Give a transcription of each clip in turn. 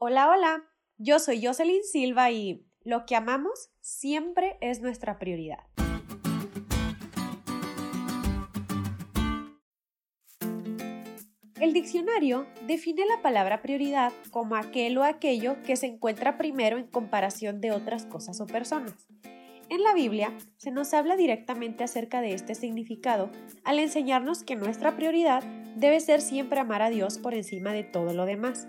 Hola, hola, yo soy Jocelyn Silva y lo que amamos siempre es nuestra prioridad. El diccionario define la palabra prioridad como aquel o aquello que se encuentra primero en comparación de otras cosas o personas. En la Biblia se nos habla directamente acerca de este significado al enseñarnos que nuestra prioridad debe ser siempre amar a Dios por encima de todo lo demás.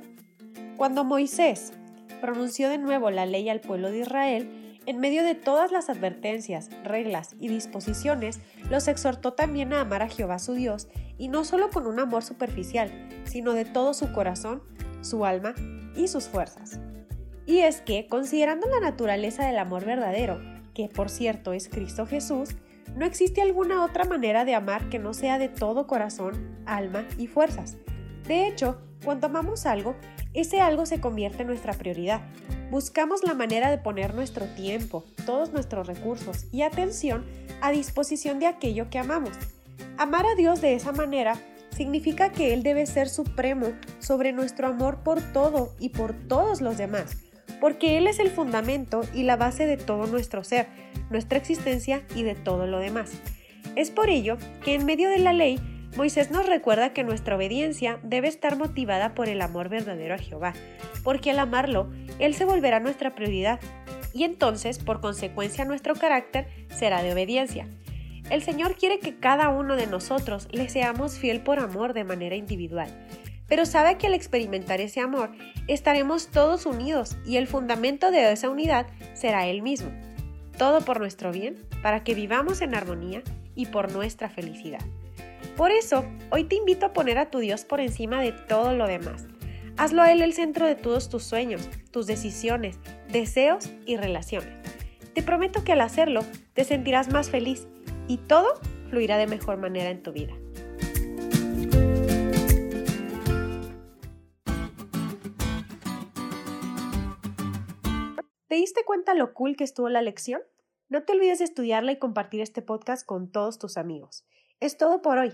Cuando Moisés pronunció de nuevo la ley al pueblo de Israel, en medio de todas las advertencias, reglas y disposiciones, los exhortó también a amar a Jehová su Dios, y no solo con un amor superficial, sino de todo su corazón, su alma y sus fuerzas. Y es que, considerando la naturaleza del amor verdadero, que por cierto es Cristo Jesús, no existe alguna otra manera de amar que no sea de todo corazón, alma y fuerzas. De hecho, cuando amamos algo, ese algo se convierte en nuestra prioridad. Buscamos la manera de poner nuestro tiempo, todos nuestros recursos y atención a disposición de aquello que amamos. Amar a Dios de esa manera significa que Él debe ser supremo sobre nuestro amor por todo y por todos los demás, porque Él es el fundamento y la base de todo nuestro ser, nuestra existencia y de todo lo demás. Es por ello que en medio de la ley Moisés nos recuerda que nuestra obediencia debe estar motivada por el amor verdadero a Jehová, porque al amarlo, Él se volverá nuestra prioridad, y entonces, por consecuencia, nuestro carácter será de obediencia. El Señor quiere que cada uno de nosotros le seamos fiel por amor de manera individual, pero sabe que al experimentar ese amor estaremos todos unidos y el fundamento de esa unidad será Él mismo. Todo por nuestro bien, para que vivamos en armonía y por nuestra felicidad. Por eso, hoy te invito a poner a tu Dios por encima de todo lo demás. Hazlo a Él el centro de todos tus sueños, tus decisiones, deseos y relaciones. Te prometo que al hacerlo te sentirás más feliz y todo fluirá de mejor manera en tu vida. ¿Te diste cuenta lo cool que estuvo la lección? No te olvides de estudiarla y compartir este podcast con todos tus amigos. Es todo por hoy